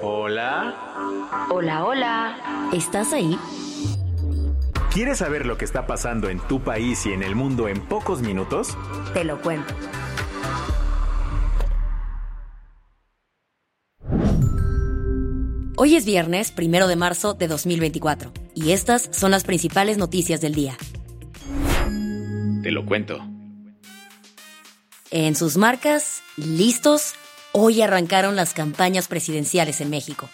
Hola. Hola. Hola. ¿Estás ahí? ¿Quieres saber lo que está pasando en tu país y en el mundo en pocos minutos? Te lo cuento. Hoy es viernes, primero de marzo de 2024, y estas son las principales noticias del día. Te lo cuento. En sus marcas, listos, hoy arrancaron las campañas presidenciales en México.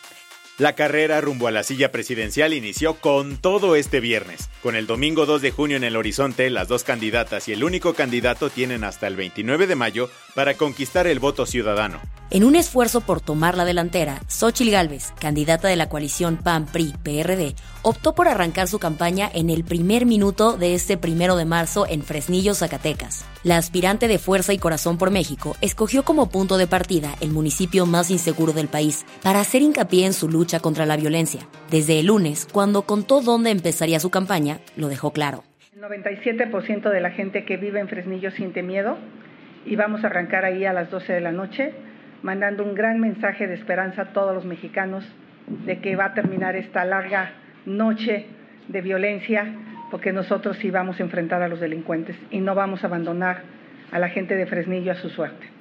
La carrera rumbo a la silla presidencial inició con todo este viernes. Con el domingo 2 de junio en el horizonte, las dos candidatas y el único candidato tienen hasta el 29 de mayo para conquistar el voto ciudadano. En un esfuerzo por tomar la delantera, Xochil Gálvez, candidata de la coalición PAN-PRI-PRD, optó por arrancar su campaña en el primer minuto de este primero de marzo en Fresnillo, Zacatecas. La aspirante de Fuerza y Corazón por México escogió como punto de partida el municipio más inseguro del país para hacer hincapié en su lucha contra la violencia. Desde el lunes, cuando contó dónde empezaría su campaña, lo dejó claro. El 97% de la gente que vive en Fresnillo siente miedo y vamos a arrancar ahí a las 12 de la noche mandando un gran mensaje de esperanza a todos los mexicanos de que va a terminar esta larga noche de violencia, porque nosotros sí vamos a enfrentar a los delincuentes y no vamos a abandonar a la gente de Fresnillo a su suerte.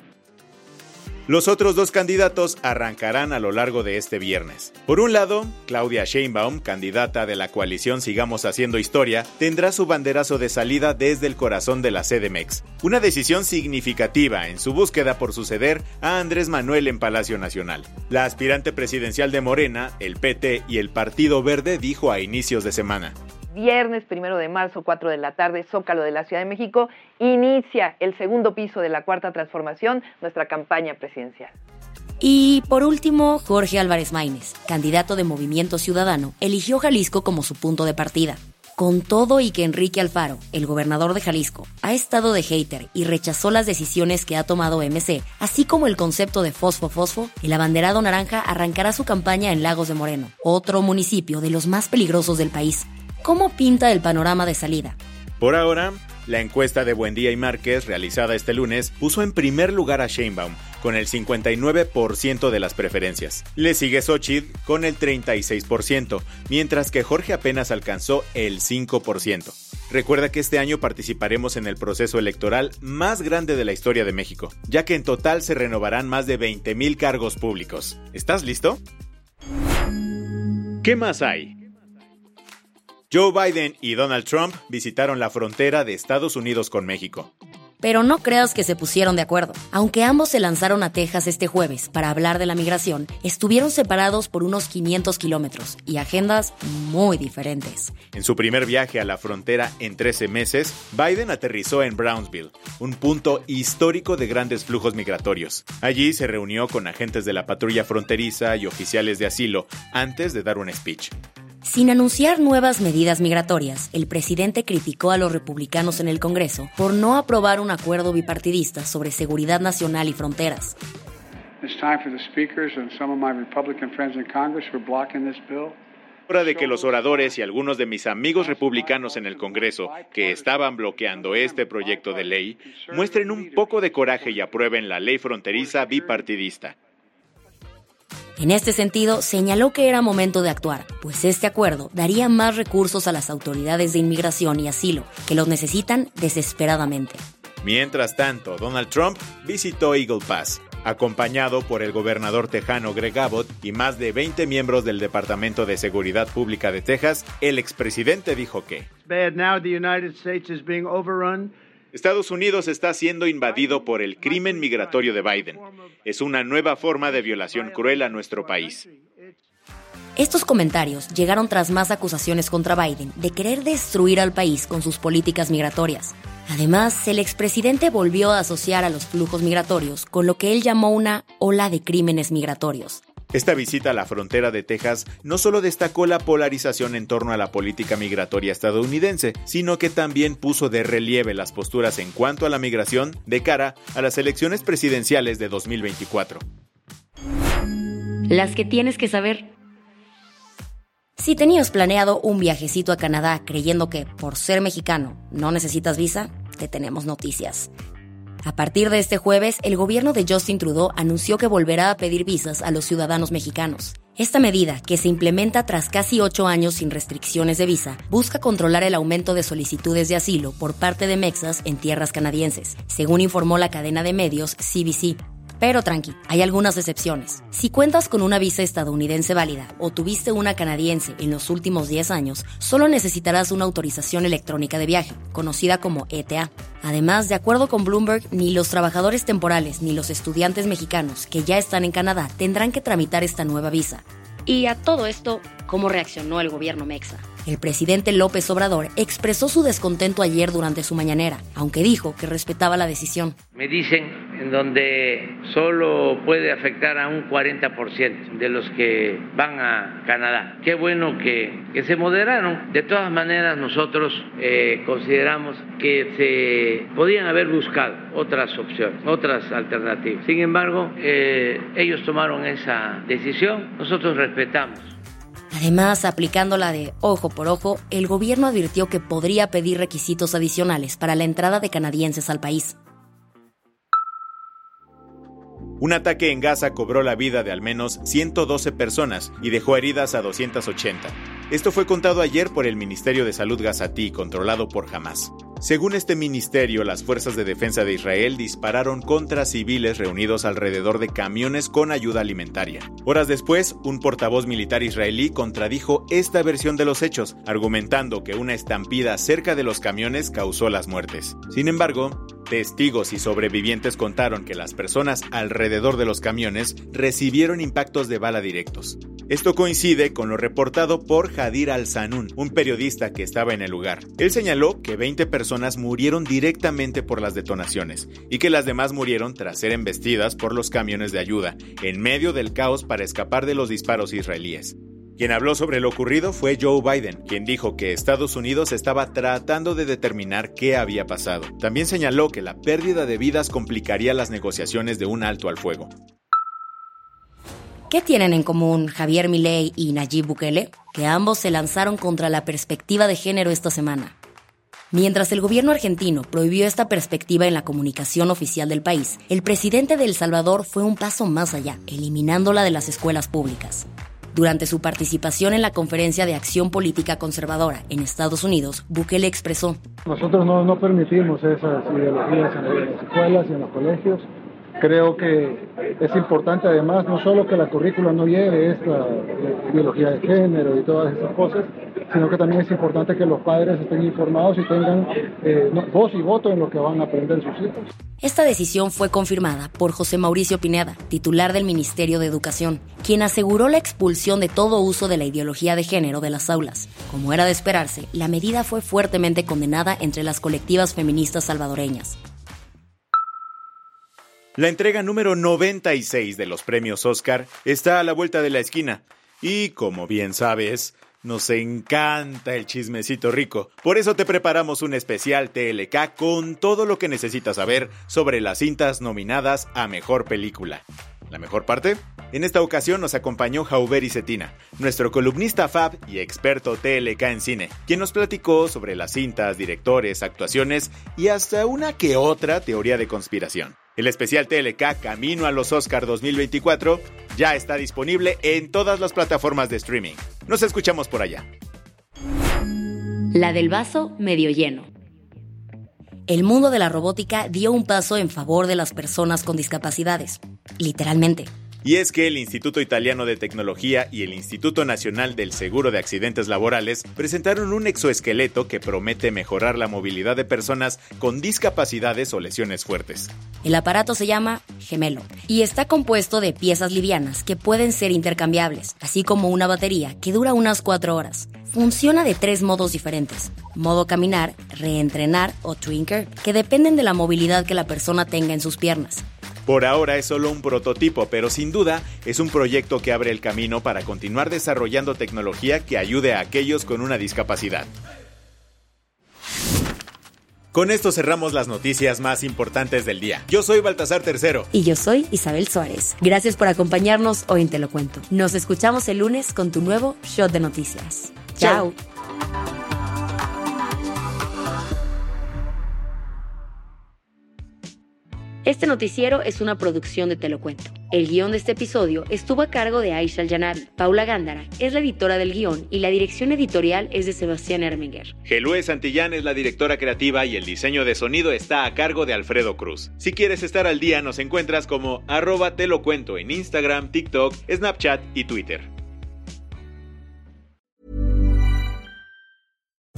Los otros dos candidatos arrancarán a lo largo de este viernes. Por un lado, Claudia Sheinbaum, candidata de la coalición Sigamos Haciendo Historia, tendrá su banderazo de salida desde el corazón de la CDMEX. Una decisión significativa en su búsqueda por suceder a Andrés Manuel en Palacio Nacional. La aspirante presidencial de Morena, el PT y el Partido Verde dijo a inicios de semana viernes primero de marzo, 4 de la tarde, Zócalo de la Ciudad de México, inicia el segundo piso de la Cuarta Transformación, nuestra campaña presidencial. Y por último, Jorge Álvarez Maínez, candidato de Movimiento Ciudadano, eligió Jalisco como su punto de partida. Con todo y que Enrique Alfaro, el gobernador de Jalisco, ha estado de hater y rechazó las decisiones que ha tomado MC, así como el concepto de fosfo-fosfo, el abanderado naranja arrancará su campaña en Lagos de Moreno, otro municipio de los más peligrosos del país, ¿Cómo pinta el panorama de salida? Por ahora, la encuesta de Buendía y Márquez, realizada este lunes, puso en primer lugar a Sheinbaum, con el 59% de las preferencias. Le sigue Xochitl con el 36%, mientras que Jorge apenas alcanzó el 5%. Recuerda que este año participaremos en el proceso electoral más grande de la historia de México, ya que en total se renovarán más de 20.000 cargos públicos. ¿Estás listo? ¿Qué más hay? Joe Biden y Donald Trump visitaron la frontera de Estados Unidos con México. Pero no creas que se pusieron de acuerdo. Aunque ambos se lanzaron a Texas este jueves para hablar de la migración, estuvieron separados por unos 500 kilómetros y agendas muy diferentes. En su primer viaje a la frontera en 13 meses, Biden aterrizó en Brownsville, un punto histórico de grandes flujos migratorios. Allí se reunió con agentes de la patrulla fronteriza y oficiales de asilo antes de dar un speech. Sin anunciar nuevas medidas migratorias, el presidente criticó a los republicanos en el Congreso por no aprobar un acuerdo bipartidista sobre seguridad nacional y fronteras. Hora de que los oradores y algunos de mis amigos republicanos en el Congreso que estaban bloqueando este proyecto de ley muestren un poco de coraje y aprueben la ley fronteriza bipartidista. En este sentido, señaló que era momento de actuar, pues este acuerdo daría más recursos a las autoridades de inmigración y asilo, que los necesitan desesperadamente. Mientras tanto, Donald Trump visitó Eagle Pass, acompañado por el gobernador tejano Greg Abbott y más de 20 miembros del Departamento de Seguridad Pública de Texas, el expresidente dijo que Estados Unidos está siendo invadido por el crimen migratorio de Biden. Es una nueva forma de violación cruel a nuestro país. Estos comentarios llegaron tras más acusaciones contra Biden de querer destruir al país con sus políticas migratorias. Además, el expresidente volvió a asociar a los flujos migratorios con lo que él llamó una ola de crímenes migratorios. Esta visita a la frontera de Texas no solo destacó la polarización en torno a la política migratoria estadounidense, sino que también puso de relieve las posturas en cuanto a la migración de cara a las elecciones presidenciales de 2024. Las que tienes que saber. Si tenías planeado un viajecito a Canadá creyendo que por ser mexicano no necesitas visa, te tenemos noticias. A partir de este jueves, el gobierno de Justin Trudeau anunció que volverá a pedir visas a los ciudadanos mexicanos. Esta medida, que se implementa tras casi ocho años sin restricciones de visa, busca controlar el aumento de solicitudes de asilo por parte de Mexas en tierras canadienses, según informó la cadena de medios CBC. Pero tranqui, hay algunas excepciones. Si cuentas con una visa estadounidense válida o tuviste una canadiense en los últimos 10 años, solo necesitarás una autorización electrónica de viaje, conocida como ETA. Además, de acuerdo con Bloomberg, ni los trabajadores temporales ni los estudiantes mexicanos que ya están en Canadá tendrán que tramitar esta nueva visa. Y a todo esto, ¿cómo reaccionó el gobierno mexa? El presidente López Obrador expresó su descontento ayer durante su mañanera, aunque dijo que respetaba la decisión. Me dicen en donde solo puede afectar a un 40% de los que van a Canadá. Qué bueno que, que se moderaron. De todas maneras, nosotros eh, consideramos que se podían haber buscado otras opciones, otras alternativas. Sin embargo, eh, ellos tomaron esa decisión, nosotros respetamos. Además, aplicando la de ojo por ojo, el gobierno advirtió que podría pedir requisitos adicionales para la entrada de canadienses al país. Un ataque en Gaza cobró la vida de al menos 112 personas y dejó heridas a 280. Esto fue contado ayer por el Ministerio de Salud gazatí, controlado por Hamas. Según este ministerio, las fuerzas de defensa de Israel dispararon contra civiles reunidos alrededor de camiones con ayuda alimentaria. Horas después, un portavoz militar israelí contradijo esta versión de los hechos, argumentando que una estampida cerca de los camiones causó las muertes. Sin embargo, Testigos y sobrevivientes contaron que las personas alrededor de los camiones recibieron impactos de bala directos. Esto coincide con lo reportado por Hadir al-Sanun, un periodista que estaba en el lugar. Él señaló que 20 personas murieron directamente por las detonaciones y que las demás murieron tras ser embestidas por los camiones de ayuda, en medio del caos para escapar de los disparos israelíes. Quien habló sobre lo ocurrido fue Joe Biden, quien dijo que Estados Unidos estaba tratando de determinar qué había pasado. También señaló que la pérdida de vidas complicaría las negociaciones de un alto al fuego. ¿Qué tienen en común Javier Milei y Nayib Bukele? Que ambos se lanzaron contra la perspectiva de género esta semana. Mientras el gobierno argentino prohibió esta perspectiva en la comunicación oficial del país, el presidente de El Salvador fue un paso más allá, eliminándola de las escuelas públicas. Durante su participación en la Conferencia de Acción Política Conservadora en Estados Unidos, Bukele expresó, Nosotros no, no permitimos esas ideologías en las escuelas y en los colegios. Creo que es importante además no solo que la currícula no lleve esta ideología de género y todas esas cosas, sino que también es importante que los padres estén informados y tengan eh, voz y voto en lo que van a aprender sus hijos. Esta decisión fue confirmada por José Mauricio Pineda, titular del Ministerio de Educación, quien aseguró la expulsión de todo uso de la ideología de género de las aulas. Como era de esperarse, la medida fue fuertemente condenada entre las colectivas feministas salvadoreñas. La entrega número 96 de los premios Oscar está a la vuelta de la esquina y, como bien sabes, nos encanta el chismecito rico. Por eso te preparamos un especial TLK con todo lo que necesitas saber sobre las cintas nominadas a Mejor Película. ¿La mejor parte? En esta ocasión nos acompañó Jauberi Cetina, nuestro columnista Fab y experto TLK en cine, quien nos platicó sobre las cintas, directores, actuaciones y hasta una que otra teoría de conspiración. El especial TLK Camino a los Oscar 2024 ya está disponible en todas las plataformas de streaming. Nos escuchamos por allá. La del vaso medio lleno. El mundo de la robótica dio un paso en favor de las personas con discapacidades, literalmente. Y es que el Instituto Italiano de Tecnología y el Instituto Nacional del Seguro de Accidentes Laborales presentaron un exoesqueleto que promete mejorar la movilidad de personas con discapacidades o lesiones fuertes. El aparato se llama gemelo y está compuesto de piezas livianas que pueden ser intercambiables, así como una batería que dura unas cuatro horas. Funciona de tres modos diferentes. Modo caminar, reentrenar o twinker, que dependen de la movilidad que la persona tenga en sus piernas. Por ahora es solo un prototipo, pero sin duda es un proyecto que abre el camino para continuar desarrollando tecnología que ayude a aquellos con una discapacidad. Con esto cerramos las noticias más importantes del día. Yo soy Baltasar Tercero. Y yo soy Isabel Suárez. Gracias por acompañarnos hoy en Te lo Cuento. Nos escuchamos el lunes con tu nuevo Shot de Noticias. Chao. Este noticiero es una producción de Te lo Cuento. El guion de este episodio estuvo a cargo de Aisha Al-Janabi. Paula Gándara es la editora del guion y la dirección editorial es de Sebastián Erminger. Gelue Santillán es la directora creativa y el diseño de sonido está a cargo de Alfredo Cruz. Si quieres estar al día, nos encuentras como arroba te lo cuento en Instagram, TikTok, Snapchat y Twitter.